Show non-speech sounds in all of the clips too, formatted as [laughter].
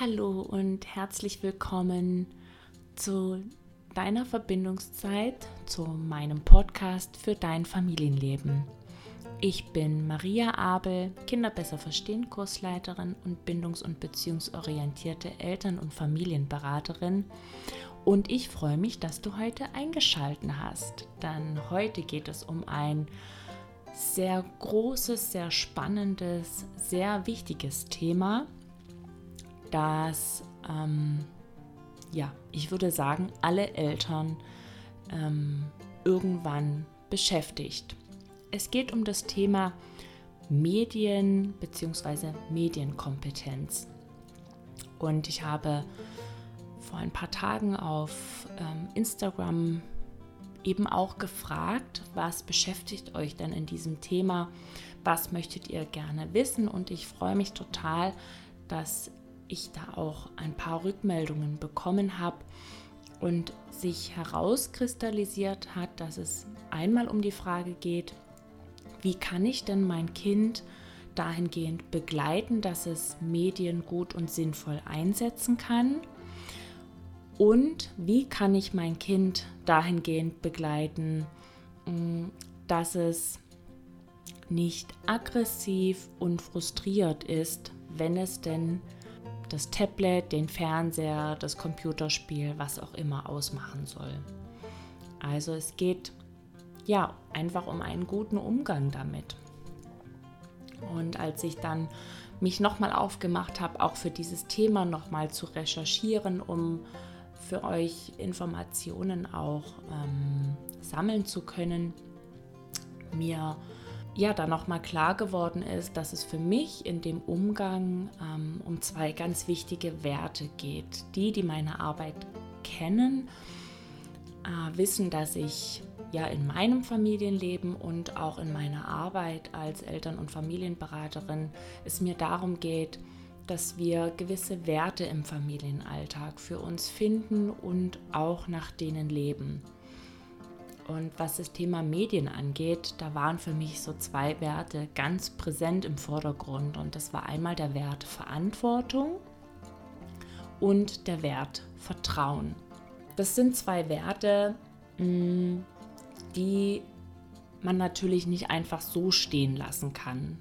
Hallo und herzlich willkommen zu deiner Verbindungszeit, zu meinem Podcast für dein Familienleben. Ich bin Maria Abel, Kinder besser verstehen Kursleiterin und bindungs- und beziehungsorientierte Eltern- und Familienberaterin. Und ich freue mich, dass du heute eingeschalten hast, denn heute geht es um ein sehr großes, sehr spannendes, sehr wichtiges Thema dass, ähm, ja, ich würde sagen, alle Eltern ähm, irgendwann beschäftigt. Es geht um das Thema Medien bzw. Medienkompetenz. Und ich habe vor ein paar Tagen auf ähm, Instagram eben auch gefragt, was beschäftigt euch denn in diesem Thema? Was möchtet ihr gerne wissen? Und ich freue mich total, dass ich da auch ein paar Rückmeldungen bekommen habe und sich herauskristallisiert hat, dass es einmal um die Frage geht, wie kann ich denn mein Kind dahingehend begleiten, dass es Medien gut und sinnvoll einsetzen kann? Und wie kann ich mein Kind dahingehend begleiten, mm, dass es nicht aggressiv und frustriert ist, wenn es denn das Tablet, den Fernseher, das Computerspiel, was auch immer ausmachen soll. Also es geht ja einfach um einen guten Umgang damit. Und als ich dann mich nochmal aufgemacht habe, auch für dieses Thema nochmal zu recherchieren, um für euch Informationen auch ähm, sammeln zu können, mir ja dann nochmal klar geworden ist, dass es für mich in dem Umgang ähm, um zwei ganz wichtige Werte geht. Die, die meine Arbeit kennen, äh, wissen, dass ich ja in meinem Familienleben und auch in meiner Arbeit als Eltern- und Familienberaterin es mir darum geht, dass wir gewisse Werte im Familienalltag für uns finden und auch nach denen leben. Und was das Thema Medien angeht, da waren für mich so zwei Werte ganz präsent im Vordergrund. Und das war einmal der Wert Verantwortung und der Wert Vertrauen. Das sind zwei Werte, mm, die man natürlich nicht einfach so stehen lassen kann,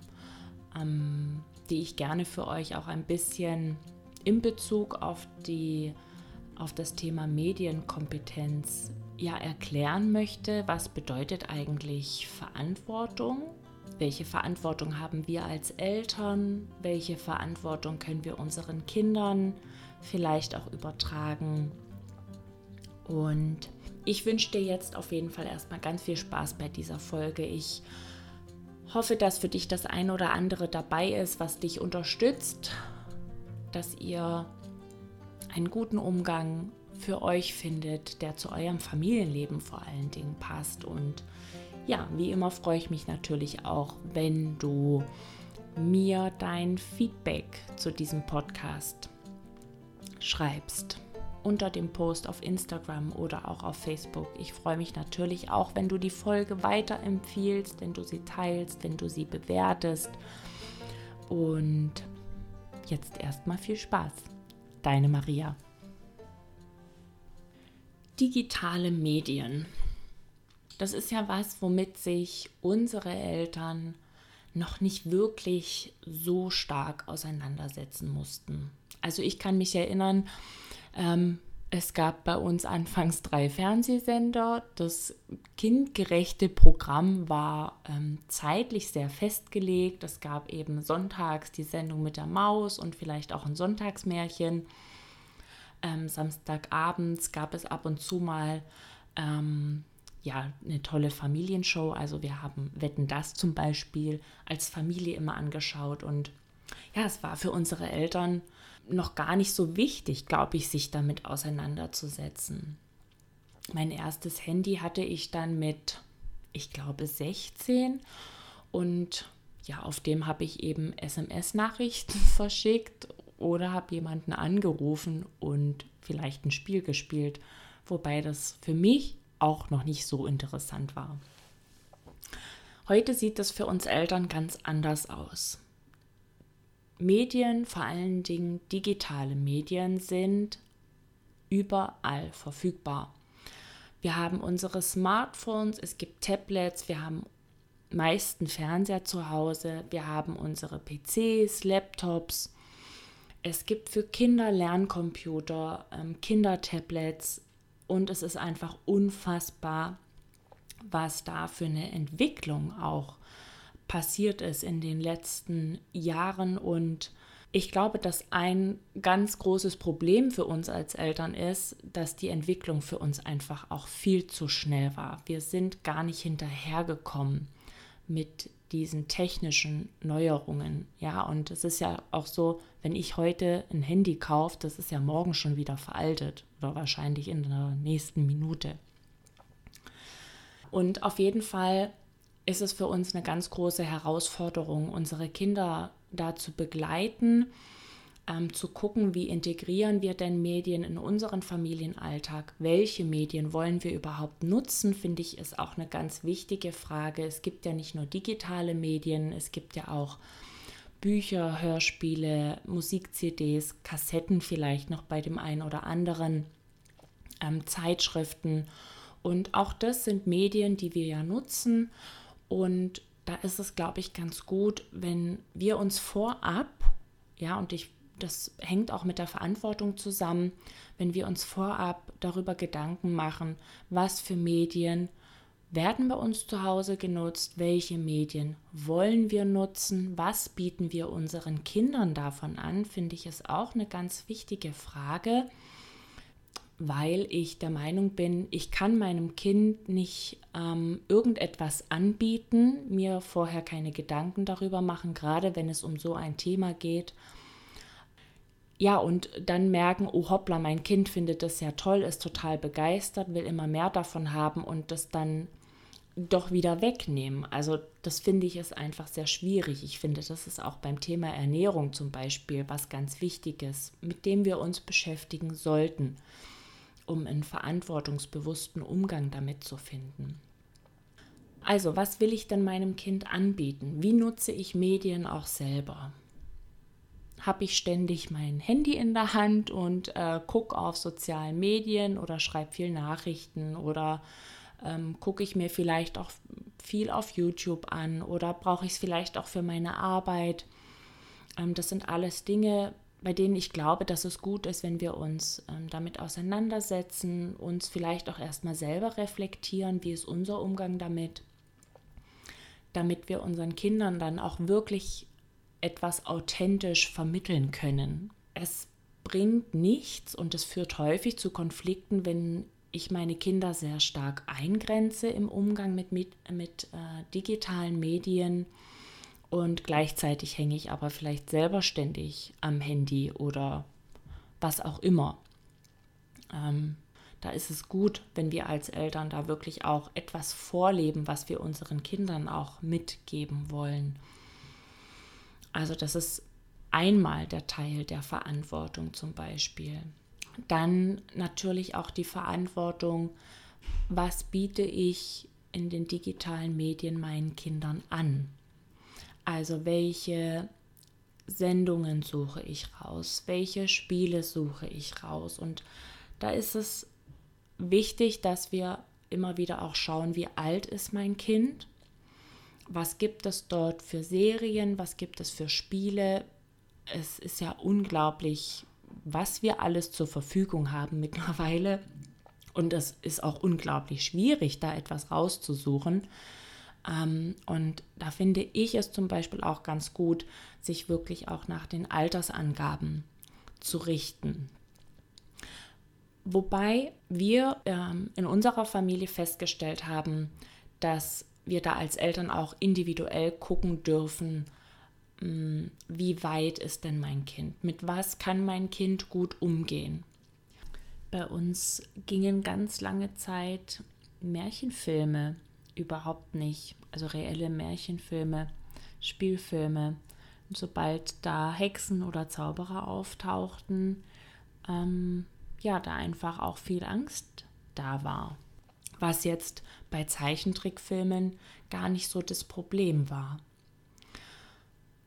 ähm, die ich gerne für euch auch ein bisschen in Bezug auf, die, auf das Thema Medienkompetenz ja erklären möchte, was bedeutet eigentlich Verantwortung? Welche Verantwortung haben wir als Eltern? Welche Verantwortung können wir unseren Kindern vielleicht auch übertragen? Und ich wünsche dir jetzt auf jeden Fall erstmal ganz viel Spaß bei dieser Folge. Ich hoffe, dass für dich das ein oder andere dabei ist, was dich unterstützt, dass ihr einen guten Umgang für euch findet, der zu eurem Familienleben vor allen Dingen passt. Und ja, wie immer freue ich mich natürlich auch, wenn du mir dein Feedback zu diesem Podcast schreibst unter dem Post auf Instagram oder auch auf Facebook. Ich freue mich natürlich auch, wenn du die Folge weiterempfiehlst, wenn du sie teilst, wenn du sie bewertest. Und jetzt erstmal viel Spaß. Deine Maria digitale Medien. Das ist ja was, womit sich unsere Eltern noch nicht wirklich so stark auseinandersetzen mussten. Also ich kann mich erinnern, ähm, es gab bei uns anfangs drei Fernsehsender. Das kindgerechte Programm war ähm, zeitlich sehr festgelegt. Es gab eben sonntags die Sendung mit der Maus und vielleicht auch ein Sonntagsmärchen. Ähm, Samstagabends gab es ab und zu mal ähm, ja, eine tolle Familienshow. Also wir haben Wetten das zum Beispiel als Familie immer angeschaut. Und ja, es war für unsere Eltern noch gar nicht so wichtig, glaube ich, sich damit auseinanderzusetzen. Mein erstes Handy hatte ich dann mit, ich glaube, 16 und ja, auf dem habe ich eben SMS-Nachrichten [laughs] verschickt oder habe jemanden angerufen und vielleicht ein Spiel gespielt, wobei das für mich auch noch nicht so interessant war. Heute sieht es für uns Eltern ganz anders aus. Medien, vor allen Dingen digitale Medien, sind überall verfügbar. Wir haben unsere Smartphones, es gibt Tablets, wir haben meisten Fernseher zu Hause, wir haben unsere PCs, Laptops. Es gibt für Kinder Lerncomputer, ähm, Kindertablets und es ist einfach unfassbar, was da für eine Entwicklung auch passiert ist in den letzten Jahren und ich glaube, dass ein ganz großes Problem für uns als Eltern ist, dass die Entwicklung für uns einfach auch viel zu schnell war. Wir sind gar nicht hinterhergekommen mit diesen technischen Neuerungen. Ja, und es ist ja auch so, wenn ich heute ein Handy kaufe, das ist ja morgen schon wieder veraltet oder wahrscheinlich in der nächsten Minute. Und auf jeden Fall ist es für uns eine ganz große Herausforderung, unsere Kinder da zu begleiten, ähm, zu gucken, wie integrieren wir denn Medien in unseren Familienalltag, welche Medien wollen wir überhaupt nutzen, finde ich, ist auch eine ganz wichtige Frage. Es gibt ja nicht nur digitale Medien, es gibt ja auch Bücher, Hörspiele, Musik-CDs, Kassetten vielleicht noch bei dem einen oder anderen, ähm, Zeitschriften. Und auch das sind Medien, die wir ja nutzen. Und da ist es, glaube ich, ganz gut, wenn wir uns vorab, ja, und ich das hängt auch mit der Verantwortung zusammen, wenn wir uns vorab darüber Gedanken machen, was für Medien werden bei uns zu Hause genutzt, welche Medien wollen wir nutzen, was bieten wir unseren Kindern davon an, finde ich es auch eine ganz wichtige Frage, weil ich der Meinung bin, ich kann meinem Kind nicht ähm, irgendetwas anbieten, mir vorher keine Gedanken darüber machen, gerade wenn es um so ein Thema geht ja, und dann merken, oh hoppla, mein Kind findet das ja toll, ist total begeistert, will immer mehr davon haben und das dann doch wieder wegnehmen. Also das finde ich ist einfach sehr schwierig. Ich finde, das ist auch beim Thema Ernährung zum Beispiel was ganz Wichtiges, mit dem wir uns beschäftigen sollten, um einen verantwortungsbewussten Umgang damit zu finden. Also, was will ich denn meinem Kind anbieten? Wie nutze ich Medien auch selber? Habe ich ständig mein Handy in der Hand und äh, gucke auf sozialen Medien oder schreibe viel Nachrichten oder ähm, gucke ich mir vielleicht auch viel auf YouTube an oder brauche ich es vielleicht auch für meine Arbeit. Ähm, das sind alles Dinge, bei denen ich glaube, dass es gut ist, wenn wir uns ähm, damit auseinandersetzen, uns vielleicht auch erstmal selber reflektieren, wie ist unser Umgang damit, damit wir unseren Kindern dann auch wirklich etwas authentisch vermitteln können. Es bringt nichts und es führt häufig zu Konflikten, wenn ich meine Kinder sehr stark eingrenze im Umgang mit, mit, mit äh, digitalen Medien und gleichzeitig hänge ich aber vielleicht selber ständig am Handy oder was auch immer. Ähm, da ist es gut, wenn wir als Eltern da wirklich auch etwas vorleben, was wir unseren Kindern auch mitgeben wollen. Also das ist einmal der Teil der Verantwortung zum Beispiel. Dann natürlich auch die Verantwortung, was biete ich in den digitalen Medien meinen Kindern an? Also welche Sendungen suche ich raus? Welche Spiele suche ich raus? Und da ist es wichtig, dass wir immer wieder auch schauen, wie alt ist mein Kind was gibt es dort für Serien, was gibt es für Spiele. Es ist ja unglaublich, was wir alles zur Verfügung haben mittlerweile. Und es ist auch unglaublich schwierig, da etwas rauszusuchen. Ähm, und da finde ich es zum Beispiel auch ganz gut, sich wirklich auch nach den Altersangaben zu richten. Wobei wir ähm, in unserer Familie festgestellt haben, dass wir da als Eltern auch individuell gucken dürfen, mm, wie weit ist denn mein Kind? Mit was kann mein Kind gut umgehen? Bei uns gingen ganz lange Zeit Märchenfilme überhaupt nicht, also reelle Märchenfilme, Spielfilme. Und sobald da Hexen oder Zauberer auftauchten, ähm, ja, da einfach auch viel Angst da war was jetzt bei Zeichentrickfilmen gar nicht so das Problem war.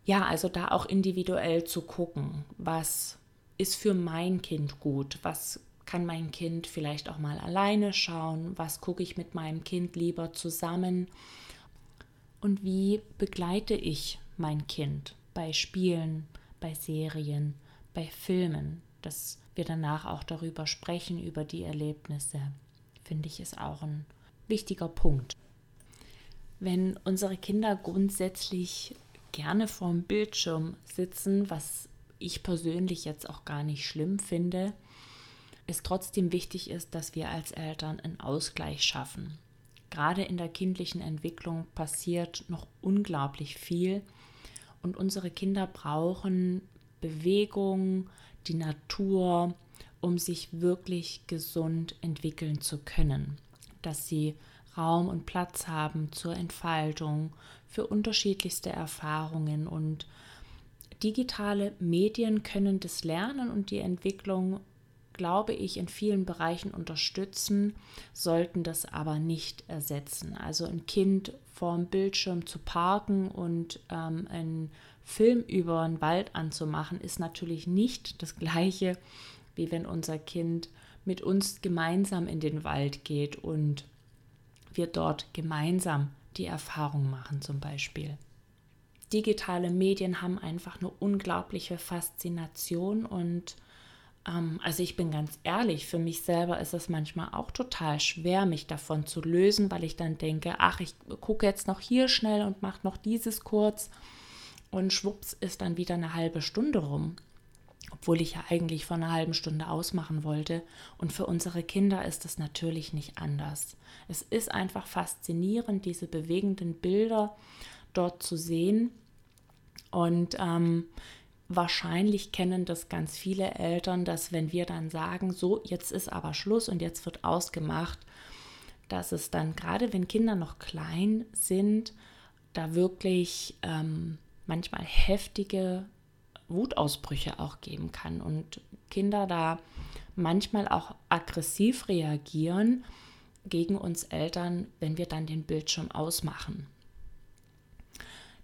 ja, also da auch individuell zu gucken, was ist für mein Kind gut, was kann mein Kind vielleicht auch mal alleine schauen, was gucke ich mit meinem Kind lieber zusammen und wie begleite ich mein Kind bei Spielen, bei Serien, bei Filmen, dass wir danach auch darüber sprechen, über die Erlebnisse, finde ich, ist auch ein wichtiger Punkt. Wenn unsere Kinder grundsätzlich gerne vorm Bildschirm sitzen, was ich persönlich jetzt auch gar nicht schlimm finde, es trotzdem wichtig ist, dass wir als Eltern einen Ausgleich schaffen. Gerade in der kindlichen Entwicklung passiert noch unglaublich viel und unsere Kinder brauchen Bewegung, die Natur, um sich wirklich gesund entwickeln zu können. Dass sie Raum und Platz haben zur Entfaltung, für unterschiedlichste Erfahrungen und digitale Medien können das Lernen und die Entwicklung, glaube ich, in vielen Bereichen unterstützen, sollten das aber nicht ersetzen. Also ein Kind vorm Bildschirm zu parken und ähm, einen Film über einen Wald anzumachen, ist natürlich nicht das gleiche, wie wenn unser Kind mit uns gemeinsam in den Wald geht und wir dort gemeinsam die Erfahrung machen zum Beispiel. Digitale Medien haben einfach eine unglaubliche Faszination und ähm, also ich bin ganz ehrlich, für mich selber ist es manchmal auch total schwer, mich davon zu lösen, weil ich dann denke, ach, ich gucke jetzt noch hier schnell und mache noch dieses kurz und schwupps ist dann wieder eine halbe Stunde rum obwohl ich ja eigentlich vor einer halben Stunde ausmachen wollte. Und für unsere Kinder ist es natürlich nicht anders. Es ist einfach faszinierend, diese bewegenden Bilder dort zu sehen. Und ähm, wahrscheinlich kennen das ganz viele Eltern, dass wenn wir dann sagen, so, jetzt ist aber Schluss und jetzt wird ausgemacht, dass es dann gerade, wenn Kinder noch klein sind, da wirklich ähm, manchmal heftige Wutausbrüche auch geben kann und Kinder da manchmal auch aggressiv reagieren gegen uns Eltern, wenn wir dann den Bildschirm ausmachen.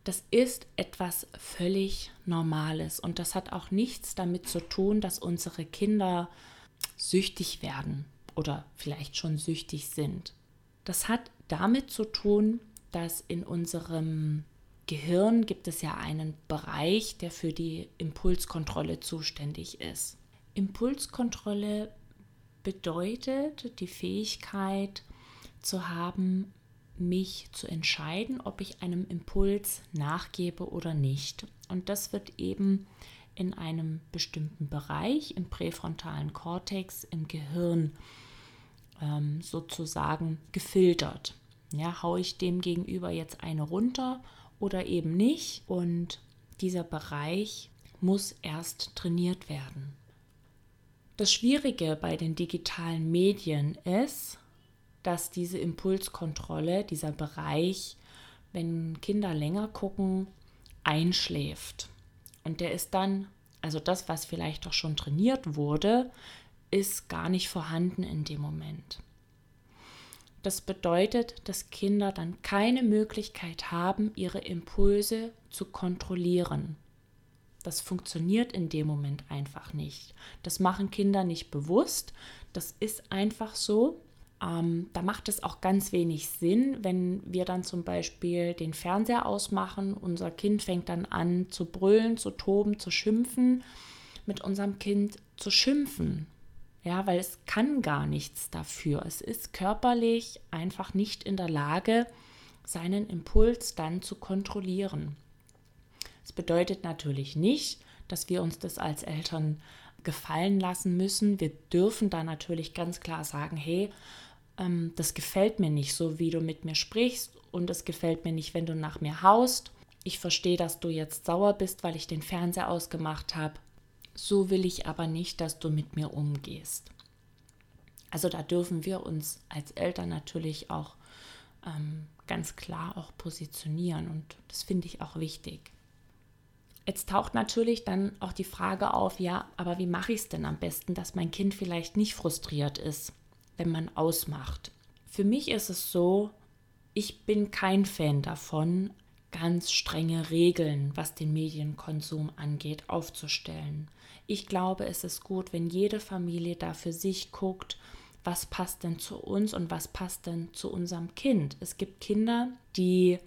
Das ist etwas völlig Normales und das hat auch nichts damit zu tun, dass unsere Kinder süchtig werden oder vielleicht schon süchtig sind. Das hat damit zu tun, dass in unserem Gehirn gibt es ja einen Bereich, der für die Impulskontrolle zuständig ist. Impulskontrolle bedeutet die Fähigkeit zu haben, mich zu entscheiden, ob ich einem Impuls nachgebe oder nicht. Und das wird eben in einem bestimmten Bereich im präfrontalen Kortex im Gehirn ähm, sozusagen gefiltert. Ja, haue ich dem gegenüber jetzt eine runter oder eben nicht. Und dieser Bereich muss erst trainiert werden. Das Schwierige bei den digitalen Medien ist, dass diese Impulskontrolle, dieser Bereich, wenn Kinder länger gucken, einschläft. Und der ist dann, also das, was vielleicht doch schon trainiert wurde, ist gar nicht vorhanden in dem Moment. Das bedeutet, dass Kinder dann keine Möglichkeit haben, ihre Impulse zu kontrollieren. Das funktioniert in dem Moment einfach nicht. Das machen Kinder nicht bewusst. Das ist einfach so. Ähm, da macht es auch ganz wenig Sinn, wenn wir dann zum Beispiel den Fernseher ausmachen, unser Kind fängt dann an zu brüllen, zu toben, zu schimpfen, mit unserem Kind zu schimpfen. Ja, weil es kann gar nichts dafür. Es ist körperlich einfach nicht in der Lage, seinen Impuls dann zu kontrollieren. Es bedeutet natürlich nicht, dass wir uns das als Eltern gefallen lassen müssen. Wir dürfen da natürlich ganz klar sagen, hey, ähm, das gefällt mir nicht, so wie du mit mir sprichst und es gefällt mir nicht, wenn du nach mir haust. Ich verstehe, dass du jetzt sauer bist, weil ich den Fernseher ausgemacht habe. So will ich aber nicht, dass du mit mir umgehst. Also da dürfen wir uns als Eltern natürlich auch ähm, ganz klar auch positionieren und das finde ich auch wichtig. Jetzt taucht natürlich dann auch die Frage auf, ja, aber wie mache ich es denn am besten, dass mein Kind vielleicht nicht frustriert ist, wenn man ausmacht? Für mich ist es so, ich bin kein Fan davon, ganz strenge Regeln, was den Medienkonsum angeht, aufzustellen. Ich glaube, es ist gut, wenn jede Familie da für sich guckt, was passt denn zu uns und was passt denn zu unserem Kind. Es gibt Kinder, die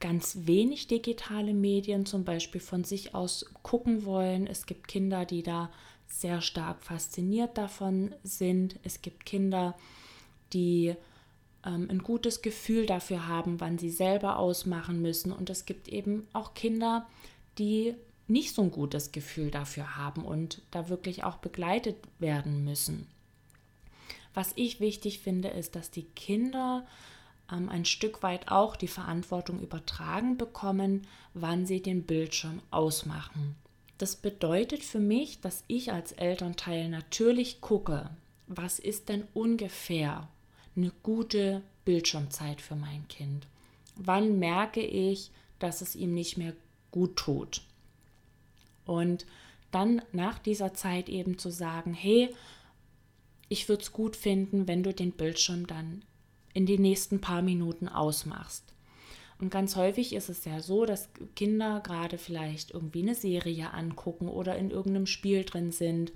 ganz wenig digitale Medien zum Beispiel von sich aus gucken wollen. Es gibt Kinder, die da sehr stark fasziniert davon sind. Es gibt Kinder, die ähm, ein gutes Gefühl dafür haben, wann sie selber ausmachen müssen. Und es gibt eben auch Kinder, die nicht so ein gutes Gefühl dafür haben und da wirklich auch begleitet werden müssen. Was ich wichtig finde, ist, dass die Kinder ähm, ein Stück weit auch die Verantwortung übertragen bekommen, wann sie den Bildschirm ausmachen. Das bedeutet für mich, dass ich als Elternteil natürlich gucke, was ist denn ungefähr eine gute Bildschirmzeit für mein Kind? Wann merke ich, dass es ihm nicht mehr gut tut? Und dann nach dieser Zeit eben zu sagen, hey, ich würde es gut finden, wenn du den Bildschirm dann in den nächsten paar Minuten ausmachst. Und ganz häufig ist es ja so, dass Kinder gerade vielleicht irgendwie eine Serie angucken oder in irgendeinem Spiel drin sind.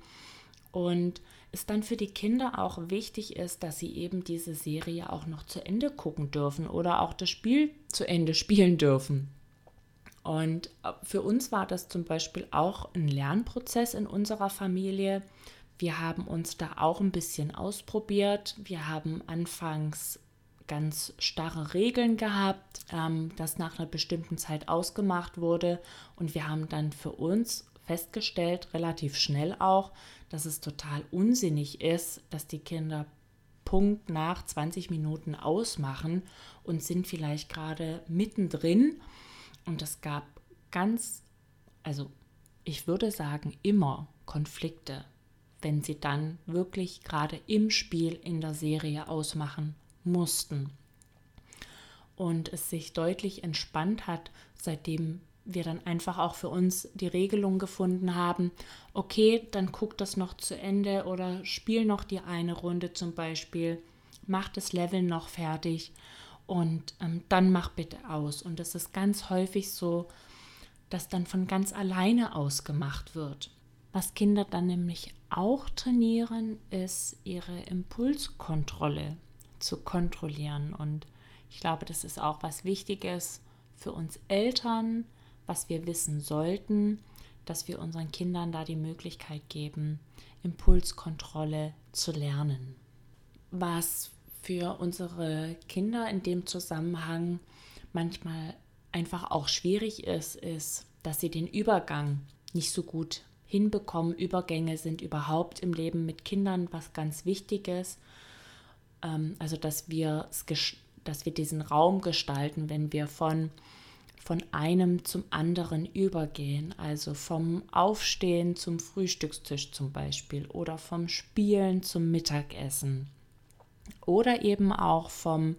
Und es dann für die Kinder auch wichtig ist, dass sie eben diese Serie auch noch zu Ende gucken dürfen oder auch das Spiel zu Ende spielen dürfen. Und äh, für uns war das zum Beispiel auch ein Lernprozess in unserer Familie. Wir haben uns da auch ein bisschen ausprobiert. Wir haben anfangs ganz starre Regeln gehabt, ähm, das nach einer bestimmten Zeit ausgemacht wurde. Und wir haben dann für uns festgestellt, relativ schnell auch, dass es total unsinnig ist, dass die Kinder Punkt nach 20 Minuten ausmachen und sind vielleicht gerade mittendrin. Und es gab ganz, also ich würde sagen, immer Konflikte, wenn sie dann wirklich gerade im Spiel in der Serie ausmachen mussten. Und es sich deutlich entspannt hat, seitdem wir dann einfach auch für uns die Regelung gefunden haben, okay, dann guck das noch zu Ende oder spiel noch die eine Runde zum Beispiel, mach das Level noch fertig und ähm, dann mach bitte aus. Und es ist ganz häufig so, dass dann von ganz alleine aus gemacht wird. Was Kinder dann nämlich auch trainieren, ist ihre Impulskontrolle zu kontrollieren. Und ich glaube, das ist auch was Wichtiges für uns Eltern, was wir wissen sollten, dass wir unseren Kindern da die Möglichkeit geben, Impulskontrolle zu lernen. Was für unsere Kinder in dem Zusammenhang manchmal einfach auch schwierig ist, ist, dass sie den Übergang nicht so gut hinbekommen. Übergänge sind überhaupt im Leben mit Kindern was ganz Wichtiges. Ähm, also dass wir, dass wir diesen Raum gestalten, wenn wir von, von einem zum anderen übergehen. Also vom Aufstehen zum Frühstückstisch zum Beispiel oder vom Spielen zum Mittagessen. Oder eben auch vom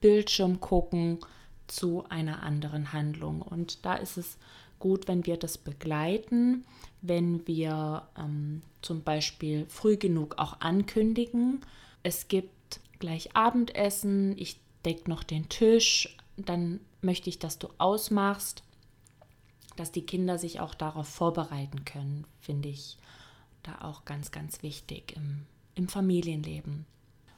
Bildschirm gucken zu einer anderen Handlung. Und da ist es gut, wenn wir das begleiten, wenn wir ähm, zum Beispiel früh genug auch ankündigen. Es gibt gleich Abendessen, ich decke noch den Tisch, dann möchte ich, dass du ausmachst, dass die Kinder sich auch darauf vorbereiten können, finde ich da auch ganz, ganz wichtig im, im Familienleben.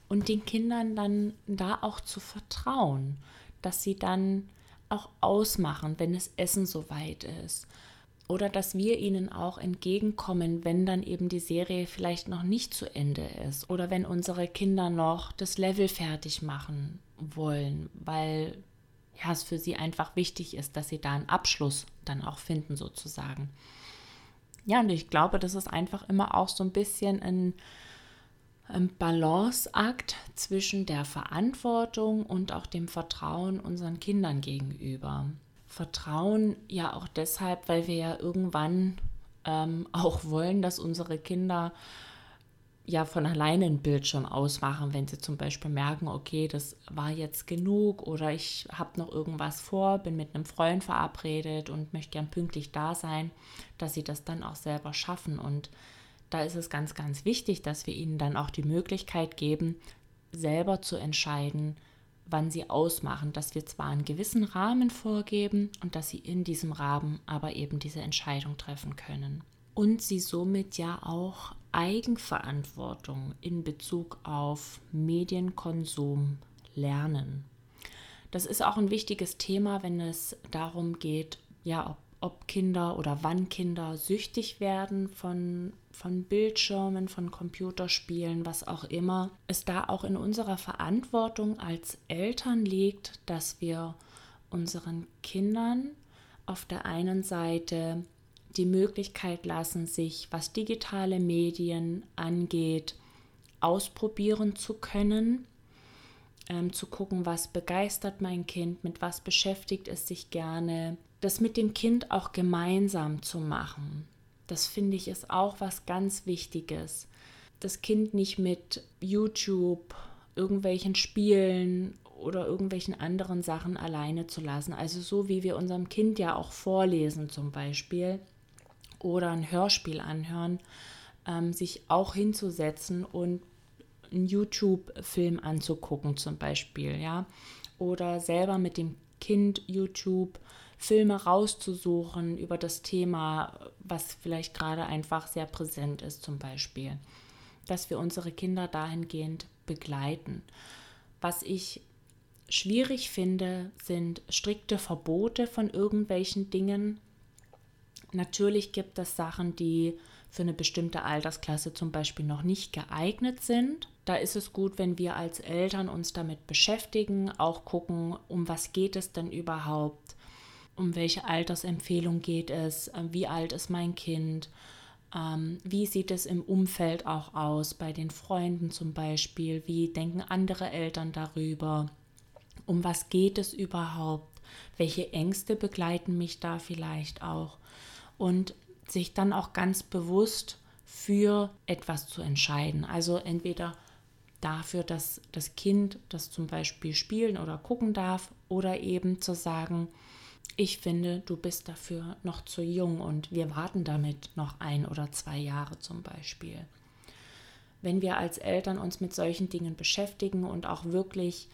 Und den Kindern dann da auch zu vertrauen, dass sie dann auch ausmachen, wenn das Essen soweit ist oder dass wir ihnen auch entgegenkommen, wenn dann eben die Serie vielleicht noch nicht zu Ende ist oder wenn unsere Kinder noch das Level fertig machen wollen, weil ja, es für sie einfach wichtig ist, dass sie da einen Abschluss dann auch finden sozusagen. Ja, und ich glaube, das ist einfach immer auch so ein bisschen ein, Balanceakt zwischen der Verantwortung und auch dem Vertrauen unseren Kindern gegenüber. Vertrauen ja auch deshalb, weil wir ja irgendwann ähm, [laughs] auch wollen, dass unsere Kinder ja von alleine einen Bildschirm ausmachen, wenn sie zum Beispiel merken, okay, das war jetzt genug oder ich habe noch irgendwas vor, bin mit einem Freund verabredet und möchte gern pünktlich da sein, dass sie das dann auch selber schaffen. Und da ist es ganz, ganz wichtig, dass wir ihnen dann auch die Möglichkeit geben, selber zu entscheiden, wann sie ausmachen, dass wir zwar einen gewissen Rahmen vorgeben und dass sie in diesem Rahmen aber eben diese Entscheidung treffen können. Und sie somit ja auch Eigenverantwortung in Bezug auf Medienkonsum lernen. Das ist auch ein wichtiges Thema, wenn es darum geht, ja, ob, ob Kinder oder wann Kinder süchtig werden von, von Bildschirmen, von Computerspielen, was auch immer. Es da auch in unserer Verantwortung als Eltern liegt, dass wir unseren Kindern auf der einen Seite die Möglichkeit lassen, sich, was digitale Medien angeht, ausprobieren zu können ähm, zu gucken, was begeistert mein Kind, mit was beschäftigt es sich gerne. Das mit dem Kind auch gemeinsam zu machen, das finde ich ist auch was ganz Wichtiges. Das Kind nicht mit YouTube, irgendwelchen Spielen oder irgendwelchen anderen Sachen alleine zu lassen. Also so wie wir unserem Kind ja auch vorlesen zum Beispiel oder ein Hörspiel anhören, ähm, sich auch hinzusetzen und einen YouTube-Film anzugucken zum Beispiel, ja, oder selber mit dem Kind YouTube Filme rauszusuchen über das Thema, was vielleicht gerade einfach sehr präsent ist zum Beispiel, dass wir unsere Kinder dahingehend begleiten. Was ich schwierig finde, sind strikte Verbote von irgendwelchen Dingen. Natürlich gibt es Sachen, die für eine bestimmte Altersklasse zum Beispiel noch nicht geeignet sind. Da ist es gut, wenn wir als Eltern uns damit beschäftigen, auch gucken, um was geht es denn überhaupt, um welche Altersempfehlung geht es, äh, wie alt ist mein Kind, ähm, wie sieht es im Umfeld auch aus, bei den Freunden zum Beispiel, wie denken andere Eltern darüber, um was geht es überhaupt, welche Ängste begleiten mich da vielleicht auch. Und sich dann auch ganz bewusst für etwas zu entscheiden. Also entweder dafür, dass das Kind das zum Beispiel spielen oder gucken darf oder eben zu sagen, ich finde, du bist dafür noch zu jung und wir warten damit noch ein oder zwei Jahre zum Beispiel. Wenn wir als Eltern uns mit solchen Dingen beschäftigen und auch wirklich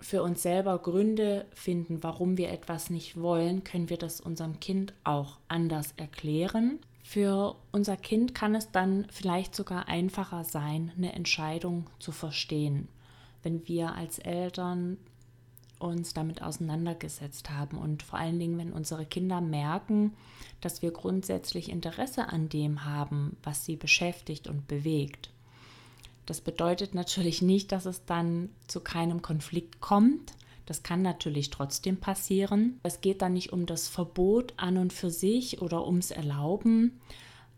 für uns selber Gründe finden, warum wir etwas nicht wollen, können wir das unserem Kind auch anders erklären. Für unser Kind kann es dann vielleicht sogar einfacher sein, eine Entscheidung zu verstehen, wenn wir als Eltern uns damit auseinandergesetzt haben und vor allen Dingen, wenn unsere Kinder merken, dass wir grundsätzlich Interesse an dem haben, was sie beschäftigt und bewegt. Das bedeutet natürlich nicht, dass es dann zu keinem Konflikt kommt. Das kann natürlich trotzdem passieren. Es geht dann nicht um das Verbot an und für sich oder ums Erlauben,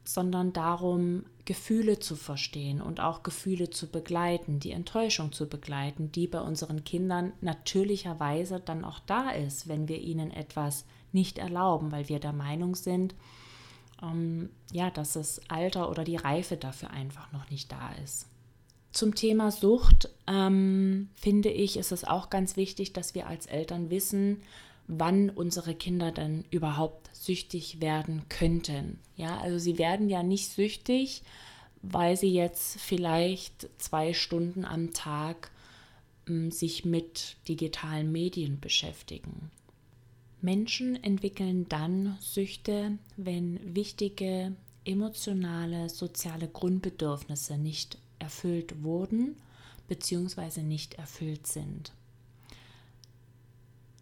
sondern darum, Gefühle zu verstehen und auch Gefühle zu begleiten, die Enttäuschung zu begleiten, die bei unseren Kindern natürlicherweise dann auch da ist, wenn wir ihnen etwas nicht erlauben, weil wir der Meinung sind, ähm, ja, dass das Alter oder die Reife dafür einfach noch nicht da ist. Zum Thema Sucht ähm, finde ich, ist es auch ganz wichtig, dass wir als Eltern wissen, wann unsere Kinder denn überhaupt süchtig werden könnten. Ja, also sie werden ja nicht süchtig, weil sie jetzt vielleicht zwei Stunden am Tag ähm, sich mit digitalen Medien beschäftigen. Menschen entwickeln dann Süchte, wenn wichtige emotionale, soziale Grundbedürfnisse nicht erfüllt wurden bzw. nicht erfüllt sind.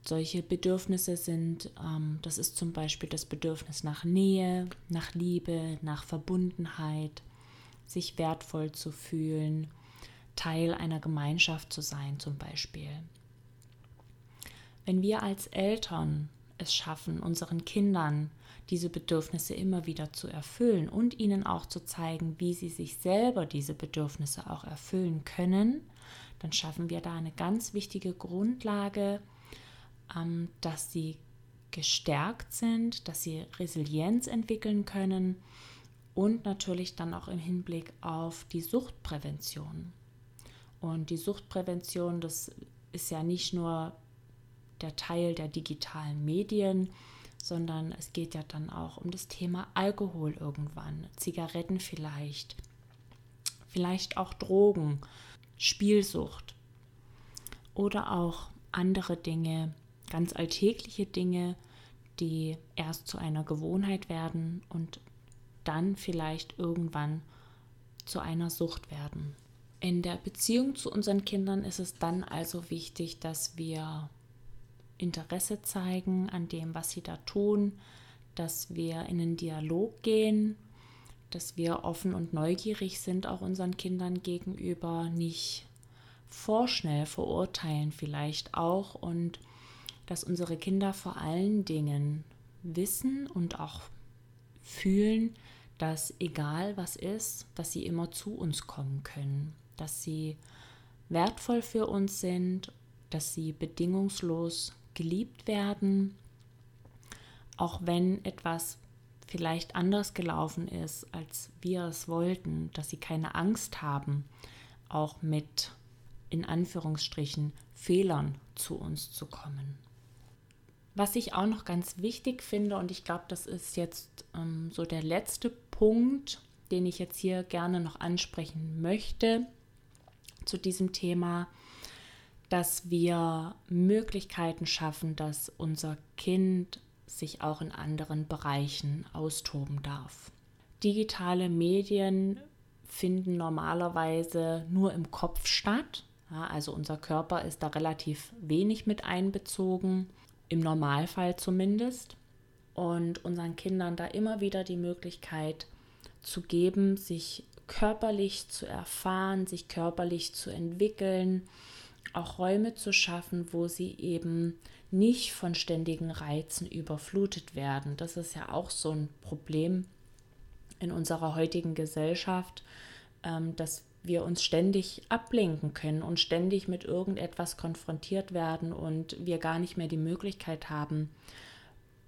Solche Bedürfnisse sind, ähm, das ist zum Beispiel das Bedürfnis nach Nähe, nach Liebe, nach Verbundenheit, sich wertvoll zu fühlen, Teil einer Gemeinschaft zu sein zum Beispiel. Wenn wir als Eltern es schaffen, unseren Kindern diese Bedürfnisse immer wieder zu erfüllen und ihnen auch zu zeigen, wie sie sich selber diese Bedürfnisse auch erfüllen können, dann schaffen wir da eine ganz wichtige Grundlage, ähm, dass sie gestärkt sind, dass sie Resilienz entwickeln können und natürlich dann auch im Hinblick auf die Suchtprävention. Und die Suchtprävention, das ist ja nicht nur der Teil der digitalen Medien, sondern es geht ja dann auch um das Thema Alkohol irgendwann, Zigaretten vielleicht, vielleicht auch Drogen, Spielsucht. oder auch andere Dinge, ganz alltägliche Dinge, die erst zu einer Gewohnheit werden und dann vielleicht irgendwann zu einer Sucht werden. In der Beziehung zu unseren Kindern ist es dann also wichtig, dass wir Interesse zeigen an dem, was sie da tun, dass wir in einen Dialog gehen, dass wir offen und neugierig sind, auch unseren Kindern gegenüber, nicht vorschnell verurteilen vielleicht auch und dass unsere Kinder vor allen Dingen wissen und auch fühlen, dass egal was ist, dass sie immer zu uns kommen können, dass sie wertvoll für uns sind, dass sie bedingungslos geliebt werden, auch wenn etwas vielleicht anders gelaufen ist, als wir es wollten, dass sie keine Angst haben, auch mit in Anführungsstrichen Fehlern zu uns zu kommen. Was ich auch noch ganz wichtig finde, und ich glaube, das ist jetzt ähm, so der letzte Punkt, den ich jetzt hier gerne noch ansprechen möchte zu diesem Thema, dass wir Möglichkeiten schaffen, dass unser Kind sich auch in anderen Bereichen austoben darf. Digitale Medien finden normalerweise nur im Kopf statt. Ja, also unser Körper ist da relativ wenig mit einbezogen, im Normalfall zumindest. Und unseren Kindern da immer wieder die Möglichkeit zu geben, sich körperlich zu erfahren, sich körperlich zu entwickeln, auch Räume zu schaffen, wo sie eben nicht von ständigen Reizen überflutet werden. Das ist ja auch so ein Problem in unserer heutigen Gesellschaft, ähm, dass wir uns ständig ablenken können und ständig mit irgendetwas konfrontiert werden und wir gar nicht mehr die Möglichkeit haben,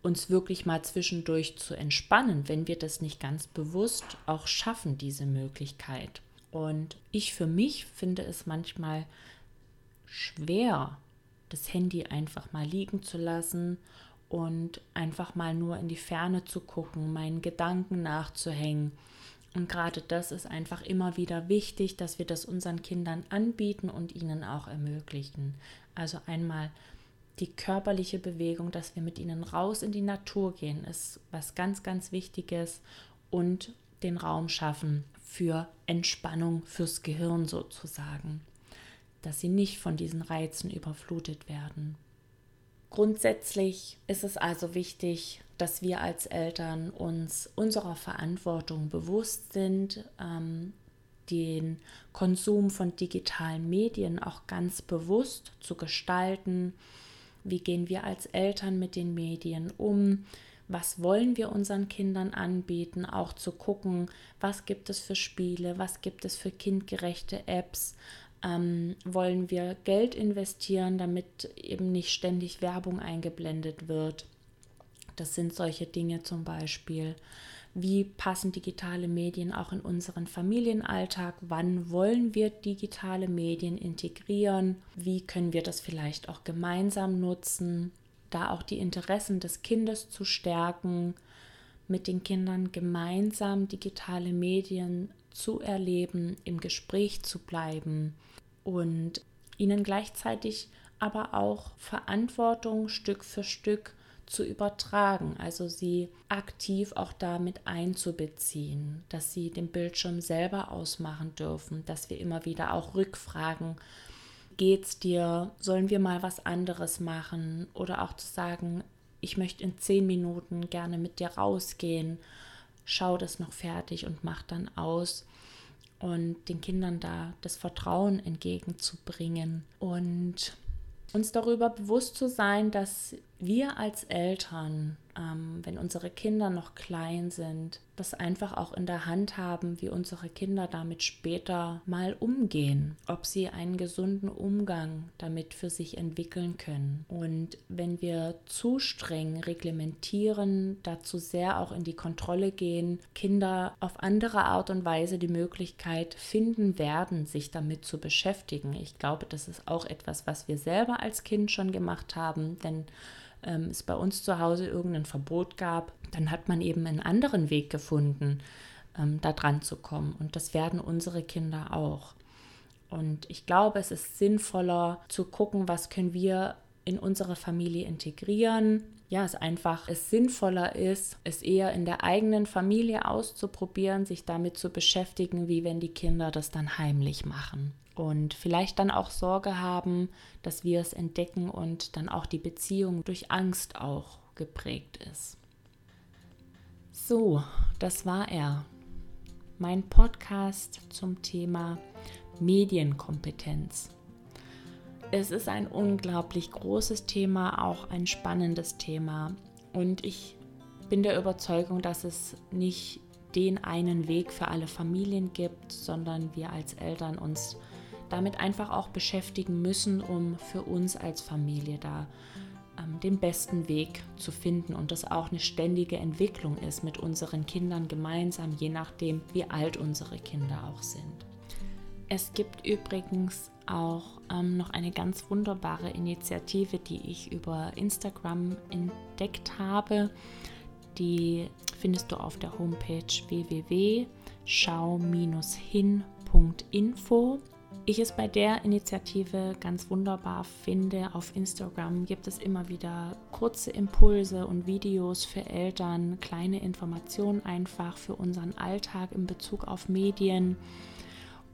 uns wirklich mal zwischendurch zu entspannen, wenn wir das nicht ganz bewusst auch schaffen, diese Möglichkeit. Und ich für mich finde es manchmal schwer, das Handy einfach mal liegen zu lassen und einfach mal nur in die Ferne zu gucken, meinen Gedanken nachzuhängen. Und gerade das ist einfach immer wieder wichtig, dass wir das unseren Kindern anbieten und ihnen auch ermöglichen. Also einmal die körperliche Bewegung, dass wir mit ihnen raus in die Natur gehen, ist was ganz, ganz Wichtiges und den Raum schaffen für Entspannung fürs Gehirn sozusagen dass sie nicht von diesen Reizen überflutet werden. Grundsätzlich ist es also wichtig, dass wir als Eltern uns unserer Verantwortung bewusst sind, ähm, den Konsum von digitalen Medien auch ganz bewusst zu gestalten. Wie gehen wir als Eltern mit den Medien um? Was wollen wir unseren Kindern anbieten? Auch zu gucken, was gibt es für Spiele, was gibt es für kindgerechte Apps, ähm, wollen wir Geld investieren, damit eben nicht ständig Werbung eingeblendet wird? Das sind solche Dinge zum Beispiel. Wie passen digitale Medien auch in unseren Familienalltag? Wann wollen wir digitale Medien integrieren? Wie können wir das vielleicht auch gemeinsam nutzen? Da auch die Interessen des Kindes zu stärken, mit den Kindern gemeinsam digitale Medien zu erleben, im Gespräch zu bleiben und ihnen gleichzeitig aber auch Verantwortung Stück für Stück zu übertragen, also sie aktiv auch damit einzubeziehen, dass sie den Bildschirm selber ausmachen dürfen, dass wir immer wieder auch rückfragen, geht's dir, sollen wir mal was anderes machen? Oder auch zu sagen, ich möchte in zehn Minuten gerne mit dir rausgehen, schau das noch fertig und mach dann aus. Und den Kindern da das Vertrauen entgegenzubringen. Und uns darüber bewusst zu sein, dass wir als Eltern, ähm, wenn unsere Kinder noch klein sind, das einfach auch in der Hand haben, wie unsere Kinder damit später mal umgehen, ob sie einen gesunden Umgang damit für sich entwickeln können. Und wenn wir zu streng reglementieren, dazu sehr auch in die Kontrolle gehen, Kinder auf andere Art und Weise die Möglichkeit finden werden, sich damit zu beschäftigen. Ich glaube, das ist auch etwas, was wir selber als Kind schon gemacht haben, denn ähm, es bei uns zu Hause irgendein Verbot gab, dann hat man eben einen anderen Weg gefunden, ähm, da dran zu kommen. Und das werden unsere Kinder auch. Und ich glaube, es ist sinnvoller zu gucken, was können wir in unsere Familie integrieren. Ja, es einfach es sinnvoller ist, es eher in der eigenen Familie auszuprobieren, sich damit zu beschäftigen, wie wenn die Kinder das dann heimlich machen. Und vielleicht dann auch Sorge haben, dass wir es entdecken und dann auch die Beziehung durch Angst auch geprägt ist. So, das war er. Mein Podcast zum Thema Medienkompetenz. Es ist ein unglaublich großes Thema, auch ein spannendes Thema. Und ich bin der Überzeugung, dass es nicht den einen Weg für alle Familien gibt, sondern wir als Eltern uns damit einfach auch beschäftigen müssen, um für uns als Familie da ähm, den besten Weg zu finden und das auch eine ständige Entwicklung ist mit unseren Kindern gemeinsam, je nachdem, wie alt unsere Kinder auch sind. Es gibt übrigens auch ähm, noch eine ganz wunderbare Initiative, die ich über Instagram entdeckt habe. Die findest du auf der Homepage www.schau-hin.info ich es bei der Initiative ganz wunderbar finde. Auf Instagram gibt es immer wieder kurze Impulse und Videos für Eltern, kleine Informationen einfach für unseren Alltag in Bezug auf Medien.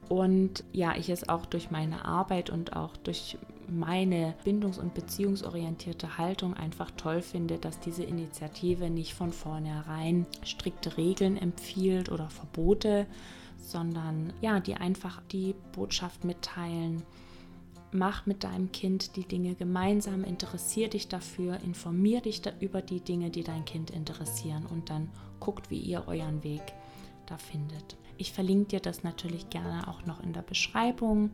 Und ja, ich es auch durch meine Arbeit und auch durch meine bindungs- und beziehungsorientierte Haltung einfach toll finde, dass diese Initiative nicht von vornherein strikte Regeln empfiehlt oder Verbote, sondern ja, die einfach die Botschaft mitteilen. Mach mit deinem Kind die Dinge gemeinsam, interessier dich dafür, informier dich da über die Dinge, die dein Kind interessieren und dann guckt, wie ihr euren Weg da findet. Ich verlinke dir das natürlich gerne auch noch in der Beschreibung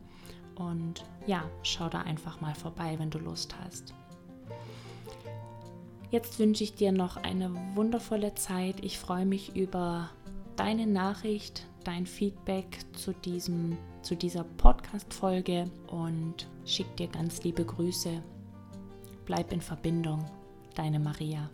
und ja, schau da einfach mal vorbei, wenn du Lust hast. Jetzt wünsche ich dir noch eine wundervolle Zeit. Ich freue mich über deine Nachricht, dein Feedback zu, diesem, zu dieser Podcast-Folge und schick dir ganz liebe Grüße. Bleib in Verbindung. Deine Maria.